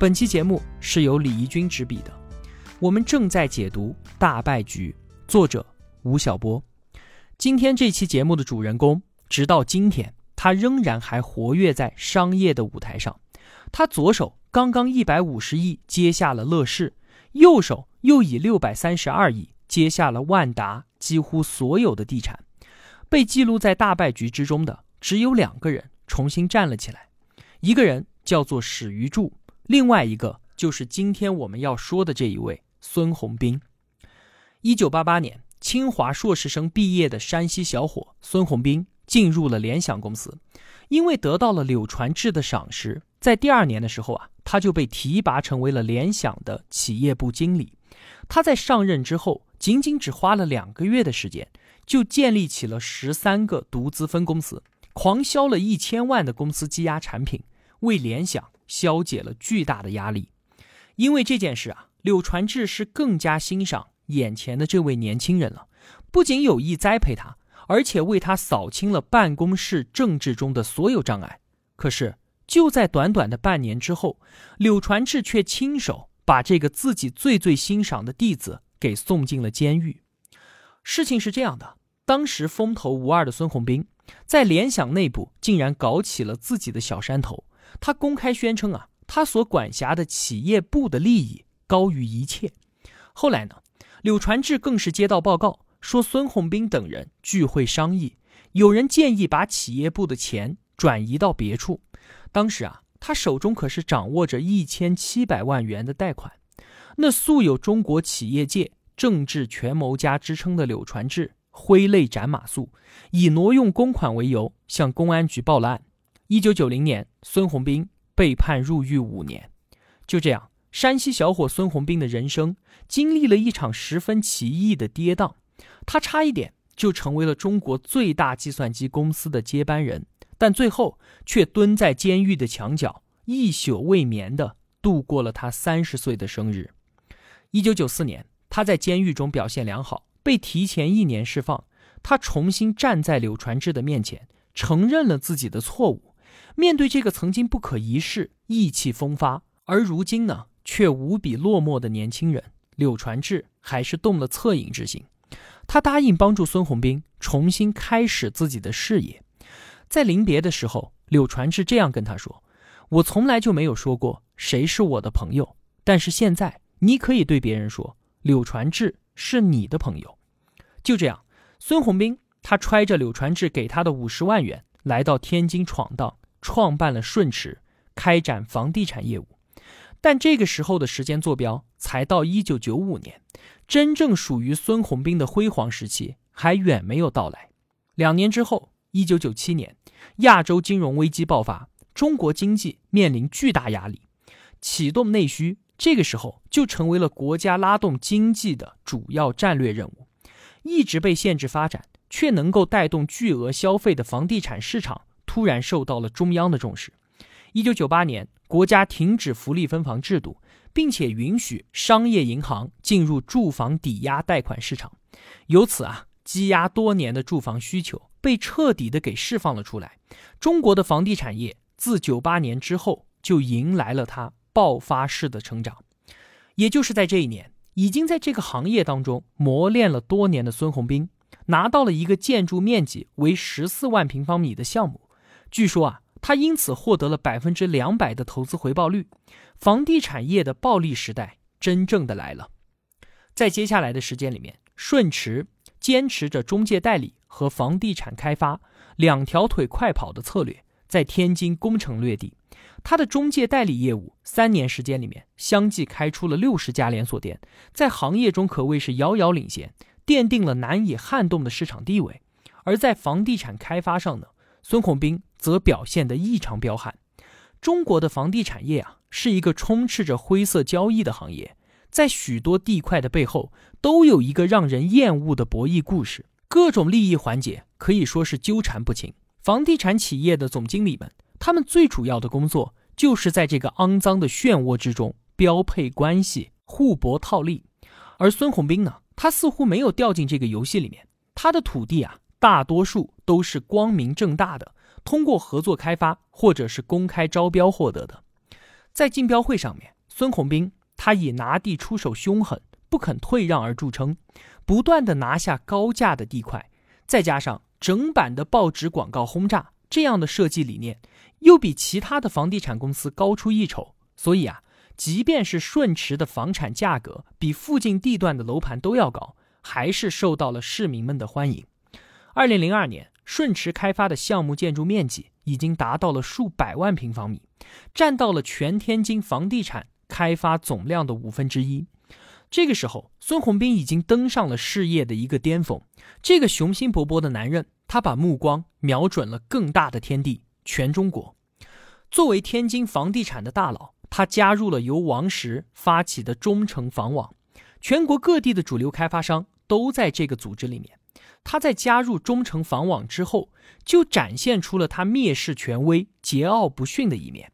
本期节目是由李怡君执笔的，我们正在解读《大败局》，作者吴晓波。今天这期节目的主人公，直到今天，他仍然还活跃在商业的舞台上。他左手刚刚一百五十亿接下了乐视，右手又以六百三十二亿接下了万达几乎所有的地产。被记录在大败局之中的只有两个人重新站了起来，一个人叫做史玉柱。另外一个就是今天我们要说的这一位孙宏斌。一九八八年，清华硕士生毕业的山西小伙孙宏斌进入了联想公司，因为得到了柳传志的赏识，在第二年的时候啊，他就被提拔成为了联想的企业部经理。他在上任之后，仅仅只花了两个月的时间，就建立起了十三个独资分公司，狂销了一千万的公司积压产品，为联想。消解了巨大的压力，因为这件事啊，柳传志是更加欣赏眼前的这位年轻人了，不仅有意栽培他，而且为他扫清了办公室政治中的所有障碍。可是就在短短的半年之后，柳传志却亲手把这个自己最最欣赏的弟子给送进了监狱。事情是这样的，当时风头无二的孙宏斌，在联想内部竟然搞起了自己的小山头。他公开宣称啊，他所管辖的企业部的利益高于一切。后来呢，柳传志更是接到报告说，孙宏斌等人聚会商议，有人建议把企业部的钱转移到别处。当时啊，他手中可是掌握着一千七百万元的贷款。那素有中国企业界政治权谋家之称的柳传志，挥泪斩马谡，以挪用公款为由，向公安局报了案。一九九零年，孙宏斌被判入狱五年。就这样，山西小伙孙宏斌的人生经历了一场十分奇异的跌宕。他差一点就成为了中国最大计算机公司的接班人，但最后却蹲在监狱的墙角，一宿未眠的度过了他三十岁的生日。一九九四年，他在监狱中表现良好，被提前一年释放。他重新站在柳传志的面前，承认了自己的错误。面对这个曾经不可一世、意气风发，而如今呢却无比落寞的年轻人，柳传志还是动了恻隐之心。他答应帮助孙宏斌重新开始自己的事业。在临别的时候，柳传志这样跟他说：“我从来就没有说过谁是我的朋友，但是现在你可以对别人说，柳传志是你的朋友。”就这样，孙宏斌他揣着柳传志给他的五十万元，来到天津闯荡。创办了顺驰，开展房地产业务，但这个时候的时间坐标才到一九九五年，真正属于孙宏斌的辉煌时期还远没有到来。两年之后，一九九七年，亚洲金融危机爆发，中国经济面临巨大压力，启动内需，这个时候就成为了国家拉动经济的主要战略任务。一直被限制发展，却能够带动巨额消费的房地产市场。突然受到了中央的重视。一九九八年，国家停止福利分房制度，并且允许商业银行进入住房抵押贷款市场。由此啊，积压多年的住房需求被彻底的给释放了出来。中国的房地产业自九八年之后就迎来了它爆发式的成长。也就是在这一年，已经在这个行业当中磨练了多年的孙宏斌，拿到了一个建筑面积为十四万平方米的项目。据说啊，他因此获得了百分之两百的投资回报率，房地产业的暴利时代真正的来了。在接下来的时间里面，顺驰坚持着中介代理和房地产开发两条腿快跑的策略，在天津攻城略地。他的中介代理业务三年时间里面，相继开出了六十家连锁店，在行业中可谓是遥遥领先，奠定了难以撼动的市场地位。而在房地产开发上呢？孙宏斌则表现得异常彪悍，中国的房地产业啊，是一个充斥着灰色交易的行业，在许多地块的背后，都有一个让人厌恶的博弈故事，各种利益环节可以说是纠缠不清。房地产企业的总经理们，他们最主要的工作就是在这个肮脏的漩涡之中标配关系、互搏套利。而孙宏斌呢，他似乎没有掉进这个游戏里面。他的土地啊，大多数都是光明正大的，通过合作开发或者是公开招标获得的。在竞标会上面，孙宏斌他以拿地出手凶狠、不肯退让而著称，不断的拿下高价的地块，再加上整版的报纸广告轰炸，这样的设计理念又比其他的房地产公司高出一筹，所以啊。即便是顺驰的房产价格比附近地段的楼盘都要高，还是受到了市民们的欢迎。二零零二年，顺驰开发的项目建筑面积已经达到了数百万平方米，占到了全天津房地产开发总量的五分之一。这个时候，孙宏斌已经登上了事业的一个巅峰。这个雄心勃勃的男人，他把目光瞄准了更大的天地——全中国。作为天津房地产的大佬。他加入了由王石发起的中诚房网，全国各地的主流开发商都在这个组织里面。他在加入中诚房网之后，就展现出了他蔑视权威、桀骜不驯的一面。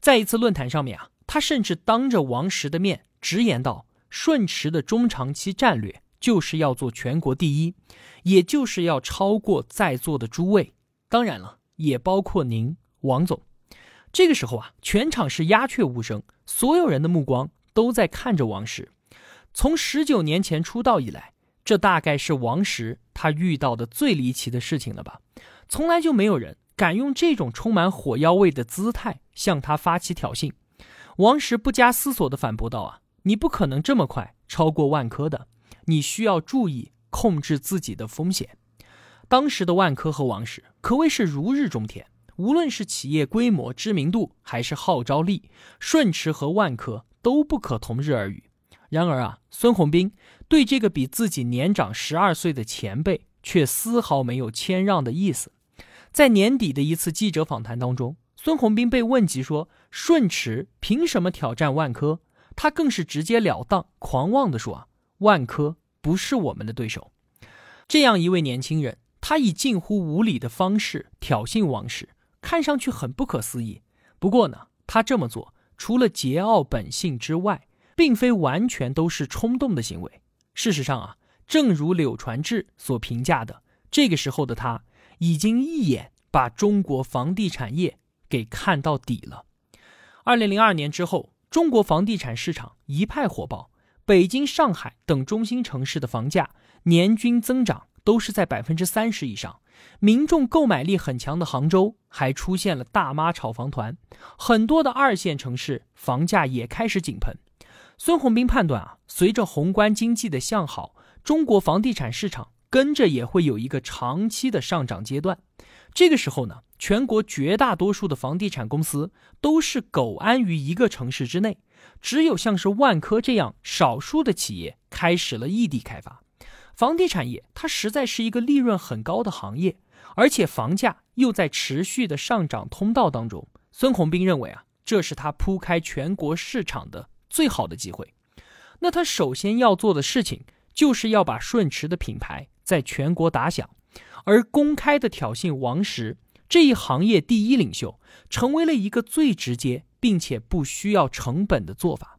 在一次论坛上面啊，他甚至当着王石的面直言道：“顺驰的中长期战略就是要做全国第一，也就是要超过在座的诸位，当然了，也包括您，王总。”这个时候啊，全场是鸦雀无声，所有人的目光都在看着王石。从十九年前出道以来，这大概是王石他遇到的最离奇的事情了吧？从来就没有人敢用这种充满火药味的姿态向他发起挑衅。王石不加思索地反驳道：“啊，你不可能这么快超过万科的，你需要注意控制自己的风险。”当时的万科和王石可谓是如日中天。无论是企业规模、知名度，还是号召力，顺驰和万科都不可同日而语。然而啊，孙宏斌对这个比自己年长十二岁的前辈却丝毫没有谦让的意思。在年底的一次记者访谈当中，孙宏斌被问及说：“顺驰凭什么挑战万科？”他更是直截了当、狂妄地说：“啊，万科不是我们的对手。”这样一位年轻人，他以近乎无礼的方式挑衅王石。看上去很不可思议，不过呢，他这么做除了桀骜本性之外，并非完全都是冲动的行为。事实上啊，正如柳传志所评价的，这个时候的他已经一眼把中国房地产业给看到底了。二零零二年之后，中国房地产市场一派火爆，北京、上海等中心城市的房价年均增长都是在百分之三十以上。民众购买力很强的杭州还出现了大妈炒房团，很多的二线城市房价也开始井喷。孙宏斌判断啊，随着宏观经济的向好，中国房地产市场跟着也会有一个长期的上涨阶段。这个时候呢，全国绝大多数的房地产公司都是苟安于一个城市之内，只有像是万科这样少数的企业开始了异地开发。房地产业它实在是一个利润很高的行业，而且房价又在持续的上涨通道当中。孙宏斌认为啊，这是他铺开全国市场的最好的机会。那他首先要做的事情，就是要把顺驰的品牌在全国打响，而公开的挑衅王石这一行业第一领袖，成为了一个最直接并且不需要成本的做法。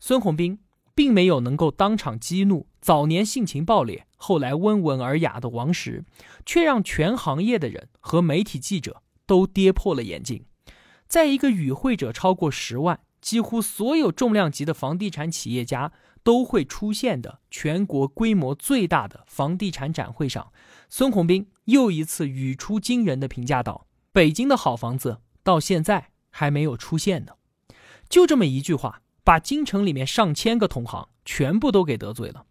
孙宏斌。并没有能够当场激怒早年性情暴烈、后来温文尔雅的王石，却让全行业的人和媒体记者都跌破了眼镜。在一个与会者超过十万、几乎所有重量级的房地产企业家都会出现的全国规模最大的房地产展会上，孙宏斌又一次语出惊人的评价道：“北京的好房子到现在还没有出现呢。”就这么一句话。把京城里面上千个同行全部都给得罪了。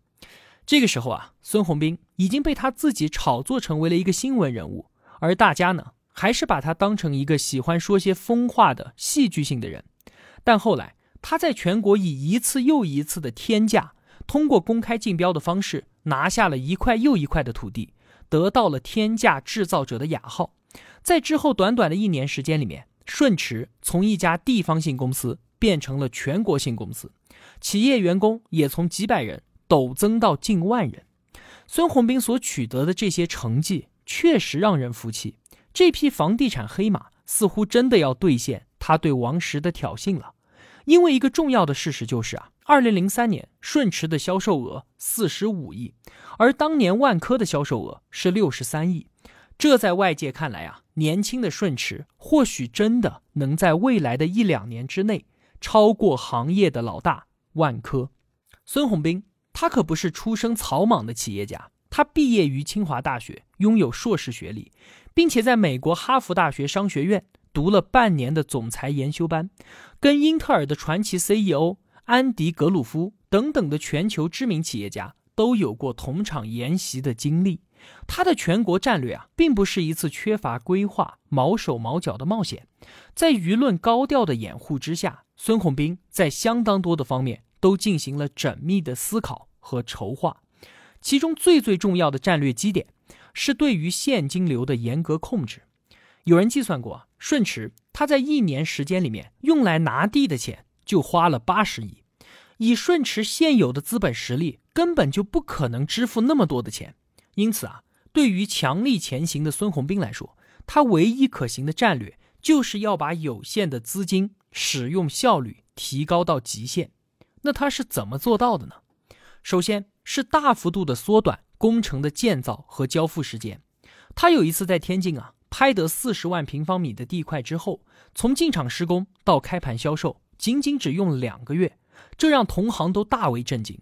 这个时候啊，孙宏斌已经被他自己炒作成为了一个新闻人物，而大家呢，还是把他当成一个喜欢说些疯话的戏剧性的人。但后来，他在全国以一次又一次的天价，通过公开竞标的方式拿下了一块又一块的土地，得到了“天价制造者”的雅号。在之后短短的一年时间里面，顺驰从一家地方性公司变成了全国性公司，企业员工也从几百人陡增到近万人。孙宏斌所取得的这些成绩确实让人服气。这匹房地产黑马似乎真的要兑现他对王石的挑衅了。因为一个重要的事实就是啊，二零零三年顺驰的销售额四十五亿，而当年万科的销售额是六十三亿。这在外界看来啊，年轻的顺驰或许真的能在未来的一两年之内超过行业的老大万科。孙宏斌他可不是出生草莽的企业家，他毕业于清华大学，拥有硕士学历，并且在美国哈佛大学商学院。读了半年的总裁研修班，跟英特尔的传奇 CEO 安迪·格鲁夫等等的全球知名企业家都有过同场研习的经历。他的全国战略啊，并不是一次缺乏规划、毛手毛脚的冒险。在舆论高调的掩护之下，孙宏斌在相当多的方面都进行了缜密的思考和筹划。其中最最重要的战略基点，是对于现金流的严格控制。有人计算过，顺驰他在一年时间里面用来拿地的钱就花了八十亿，以顺驰现有的资本实力，根本就不可能支付那么多的钱。因此啊，对于强力前行的孙宏斌来说，他唯一可行的战略就是要把有限的资金使用效率提高到极限。那他是怎么做到的呢？首先是大幅度的缩短工程的建造和交付时间。他有一次在天津啊。拍得四十万平方米的地块之后，从进场施工到开盘销售，仅仅只用了两个月，这让同行都大为震惊。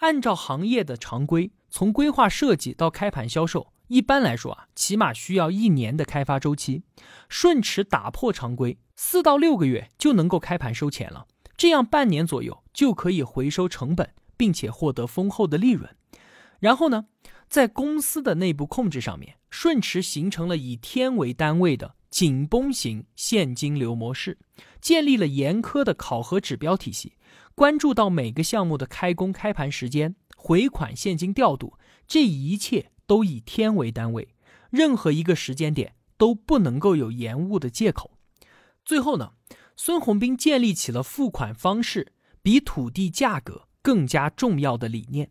按照行业的常规，从规划设计到开盘销售，一般来说啊，起码需要一年的开发周期。顺驰打破常规，四到六个月就能够开盘收钱了，这样半年左右就可以回收成本，并且获得丰厚的利润。然后呢？在公司的内部控制上面，顺驰形成了以天为单位的紧绷型现金流模式，建立了严苛的考核指标体系，关注到每个项目的开工开盘时间、回款现金调度，这一切都以天为单位，任何一个时间点都不能够有延误的借口。最后呢，孙宏斌建立起了付款方式比土地价格更加重要的理念。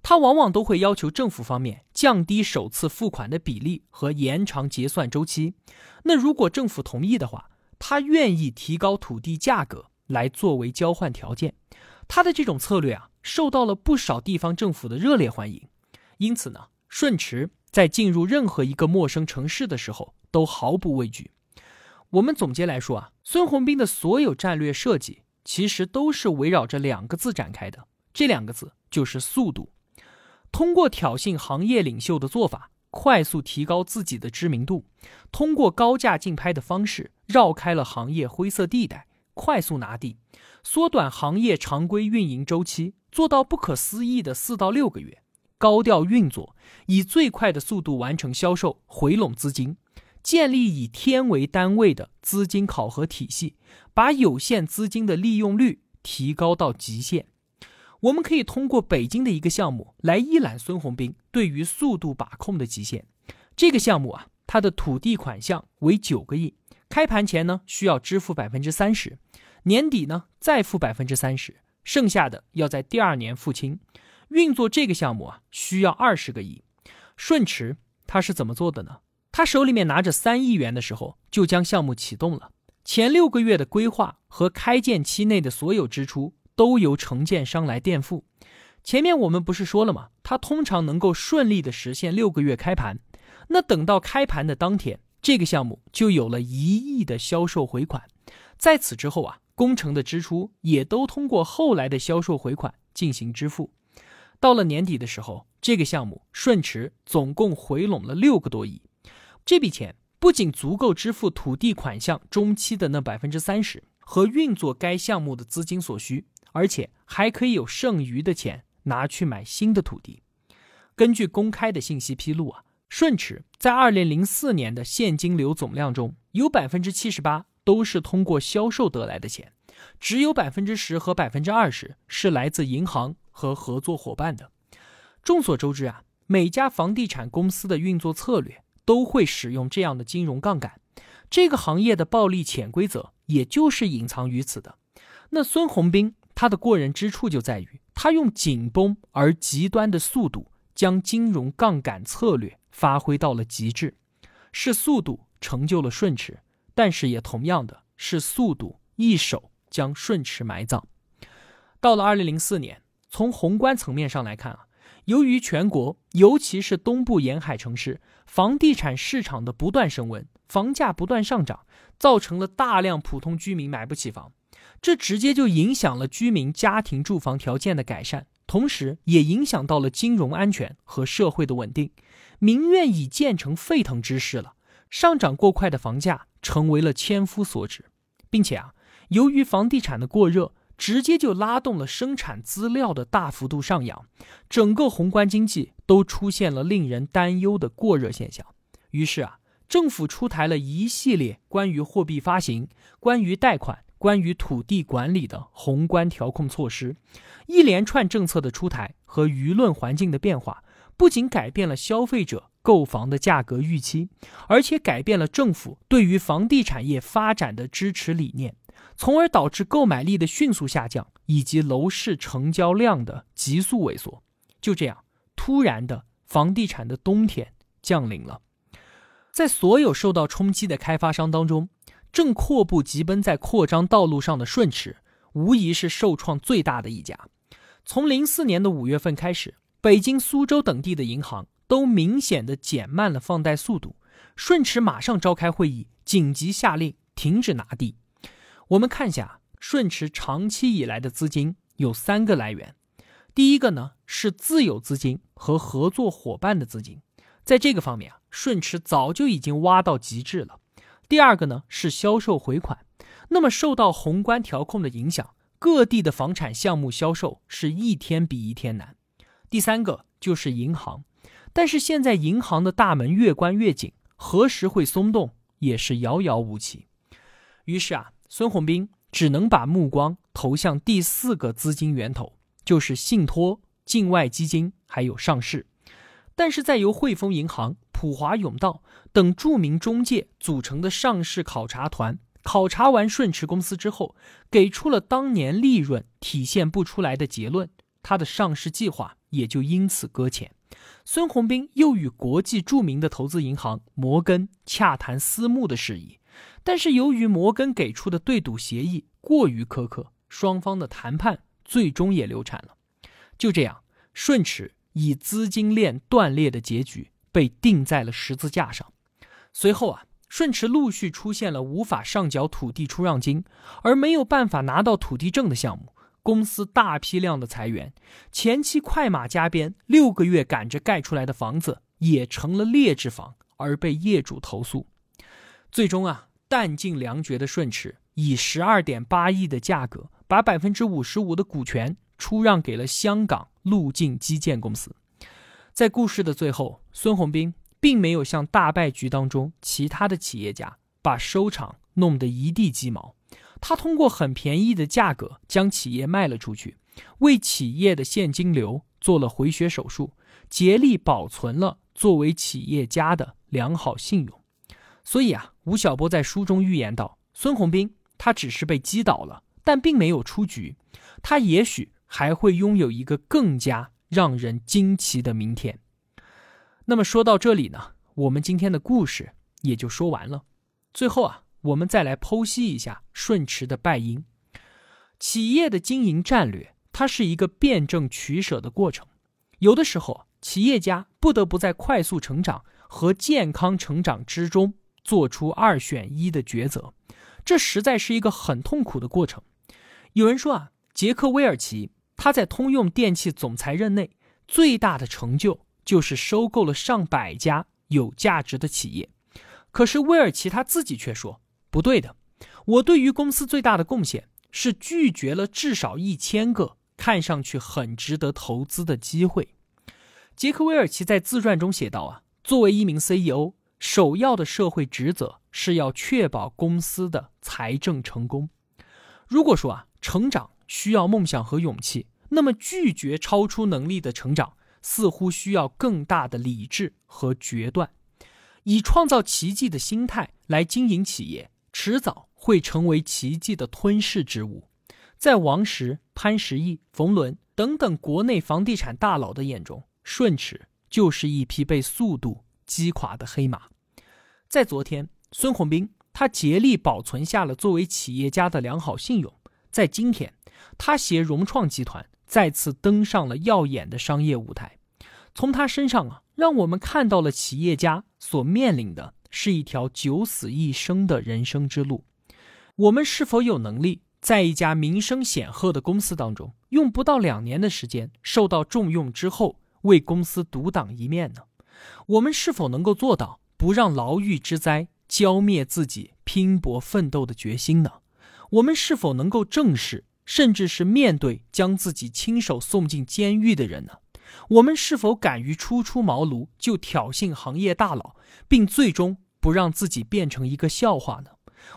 他往往都会要求政府方面降低首次付款的比例和延长结算周期。那如果政府同意的话，他愿意提高土地价格来作为交换条件。他的这种策略啊，受到了不少地方政府的热烈欢迎。因此呢，顺驰在进入任何一个陌生城市的时候都毫不畏惧。我们总结来说啊，孙宏斌的所有战略设计其实都是围绕着两个字展开的，这两个字就是速度。通过挑衅行业领袖的做法，快速提高自己的知名度；通过高价竞拍的方式，绕开了行业灰色地带，快速拿地，缩短行业常规运营周期，做到不可思议的四到六个月。高调运作，以最快的速度完成销售，回笼资金，建立以天为单位的资金考核体系，把有限资金的利用率提高到极限。我们可以通过北京的一个项目来一览孙宏斌对于速度把控的极限。这个项目啊，它的土地款项为九个亿，开盘前呢需要支付百分之三十，年底呢再付百分之三十，剩下的要在第二年付清。运作这个项目啊，需要二十个亿。顺驰他是怎么做的呢？他手里面拿着三亿元的时候，就将项目启动了。前六个月的规划和开建期内的所有支出。都由承建商来垫付。前面我们不是说了吗？它通常能够顺利的实现六个月开盘。那等到开盘的当天，这个项目就有了一亿的销售回款。在此之后啊，工程的支出也都通过后来的销售回款进行支付。到了年底的时候，这个项目顺驰总共回笼了六个多亿。这笔钱不仅足够支付土地款项中期的那百分之三十和运作该项目的资金所需。而且还可以有剩余的钱拿去买新的土地。根据公开的信息披露啊，顺驰在二零零四年的现金流总量中有百分之七十八都是通过销售得来的钱，只有百分之十和百分之二十是来自银行和合作伙伴的。众所周知啊，每家房地产公司的运作策略都会使用这样的金融杠杆。这个行业的暴利潜规则也就是隐藏于此的。那孙宏斌他的过人之处就在于，他用紧绷而极端的速度，将金融杠杆策略发挥到了极致。是速度成就了顺驰，但是也同样的是速度一手将顺驰埋葬。到了二零零四年，从宏观层面上来看啊，由于全国尤其是东部沿海城市房地产市场的不断升温，房价不断上涨，造成了大量普通居民买不起房，这直接就影响了居民家庭住房条件的改善，同时也影响到了金融安全和社会的稳定。民怨已建成沸腾之势了，上涨过快的房价成为了千夫所指，并且啊，由于房地产的过热，直接就拉动了生产资料的大幅度上扬，整个宏观经济都出现了令人担忧的过热现象。于是啊，政府出台了一系列关于货币发行、关于贷款、关于土地管理的宏观调控措施，一连串政策的出台和舆论环境的变化。不仅改变了消费者购房的价格预期，而且改变了政府对于房地产业发展的支持理念，从而导致购买力的迅速下降，以及楼市成交量的急速萎缩。就这样，突然的房地产的冬天降临了。在所有受到冲击的开发商当中，正阔步疾奔在扩张道路上的顺驰，无疑是受创最大的一家。从零四年的五月份开始。北京、苏州等地的银行都明显的减慢了放贷速度，顺驰马上召开会议，紧急下令停止拿地。我们看一下，顺驰长期以来的资金有三个来源，第一个呢是自有资金和合作伙伴的资金，在这个方面啊，顺驰早就已经挖到极致了。第二个呢是销售回款，那么受到宏观调控的影响，各地的房产项目销售是一天比一天难。第三个就是银行，但是现在银行的大门越关越紧，何时会松动也是遥遥无期。于是啊，孙宏斌只能把目光投向第四个资金源头，就是信托、境外基金还有上市。但是在由汇丰银行、普华永道等著名中介组成的上市考察团考察完顺驰公司之后，给出了当年利润体现不出来的结论，他的上市计划。也就因此搁浅。孙宏斌又与国际著名的投资银行摩根洽谈私募的事宜，但是由于摩根给出的对赌协议过于苛刻，双方的谈判最终也流产了。就这样，顺驰以资金链断裂的结局被钉在了十字架上。随后啊，顺驰陆续出现了无法上缴土地出让金，而没有办法拿到土地证的项目。公司大批量的裁员，前期快马加鞭，六个月赶着盖出来的房子也成了劣质房，而被业主投诉。最终啊，弹尽粮绝的顺驰以十二点八亿的价格，把百分之五十五的股权出让给了香港路径基建公司。在故事的最后，孙宏斌并没有像大败局当中其他的企业家，把收场弄得一地鸡毛。他通过很便宜的价格将企业卖了出去，为企业的现金流做了回血手术，竭力保存了作为企业家的良好信用。所以啊，吴晓波在书中预言道：“孙宏斌他只是被击倒了，但并没有出局，他也许还会拥有一个更加让人惊奇的明天。”那么说到这里呢，我们今天的故事也就说完了。最后啊。我们再来剖析一下顺驰的败因。企业的经营战略，它是一个辩证取舍的过程。有的时候，企业家不得不在快速成长和健康成长之中做出二选一的抉择，这实在是一个很痛苦的过程。有人说啊，杰克韦尔奇他在通用电气总裁任内最大的成就就是收购了上百家有价值的企业。可是威尔奇他自己却说。不对的，我对于公司最大的贡献是拒绝了至少一千个看上去很值得投资的机会。杰克韦尔奇在自传中写道：“啊，作为一名 CEO，首要的社会职责是要确保公司的财政成功。如果说啊，成长需要梦想和勇气，那么拒绝超出能力的成长似乎需要更大的理智和决断。以创造奇迹的心态来经营企业，迟早会成为奇迹的吞噬之物。在王石、潘石屹、冯仑等等国内房地产大佬的眼中，顺驰就是一匹被速度击垮的黑马。在昨天，孙宏斌他竭力保存下了作为企业家的良好信用；在今天，他携融创集团再次登上了耀眼的商业舞台。从他身上啊，让我们看到了企业家所面临的是一条九死一生的人生之路。我们是否有能力？在一家名声显赫的公司当中，用不到两年的时间受到重用之后，为公司独当一面呢？我们是否能够做到不让牢狱之灾浇灭自己拼搏奋斗的决心呢？我们是否能够正视，甚至是面对将自己亲手送进监狱的人呢？我们是否敢于初出茅庐就挑衅行业大佬，并最终不让自己变成一个笑话呢？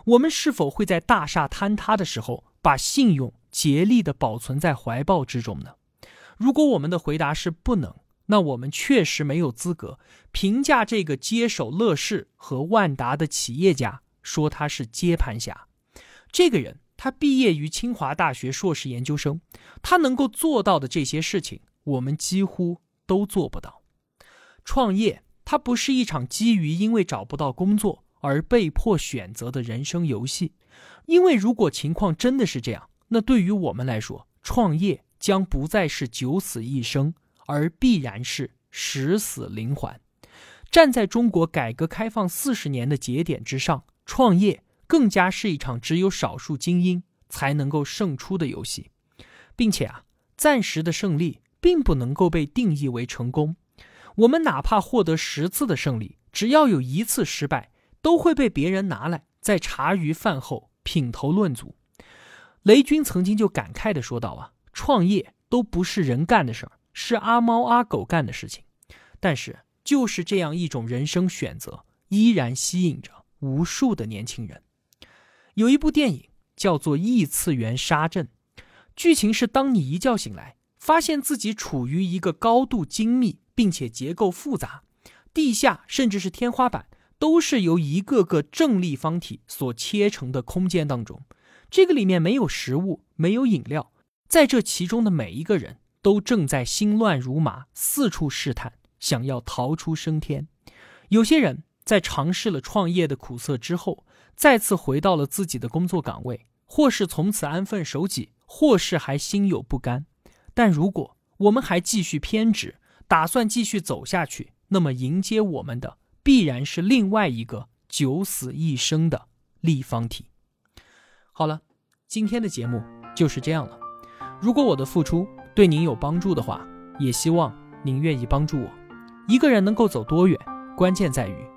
我们是否会在大厦坍塌的时候，把信用竭力的保存在怀抱之中呢？如果我们的回答是不能，那我们确实没有资格评价这个接手乐视和万达的企业家，说他是接盘侠。这个人，他毕业于清华大学硕士研究生，他能够做到的这些事情，我们几乎都做不到。创业，它不是一场基于因为找不到工作。而被迫选择的人生游戏，因为如果情况真的是这样，那对于我们来说，创业将不再是九死一生，而必然是十死临环。站在中国改革开放四十年的节点之上，创业更加是一场只有少数精英才能够胜出的游戏，并且啊，暂时的胜利并不能够被定义为成功。我们哪怕获得十次的胜利，只要有一次失败。都会被别人拿来在茶余饭后品头论足。雷军曾经就感慨的说道：“啊，创业都不是人干的事儿，是阿猫阿狗干的事情。但是就是这样一种人生选择，依然吸引着无数的年轻人。有一部电影叫做《异次元杀阵》，剧情是当你一觉醒来，发现自己处于一个高度精密并且结构复杂，地下甚至是天花板。都是由一个个正立方体所切成的空间当中，这个里面没有食物，没有饮料，在这其中的每一个人都正在心乱如麻，四处试探，想要逃出升天。有些人在尝试了创业的苦涩之后，再次回到了自己的工作岗位，或是从此安分守己，或是还心有不甘。但如果我们还继续偏执，打算继续走下去，那么迎接我们的。必然是另外一个九死一生的立方体。好了，今天的节目就是这样了。如果我的付出对您有帮助的话，也希望您愿意帮助我。一个人能够走多远，关键在于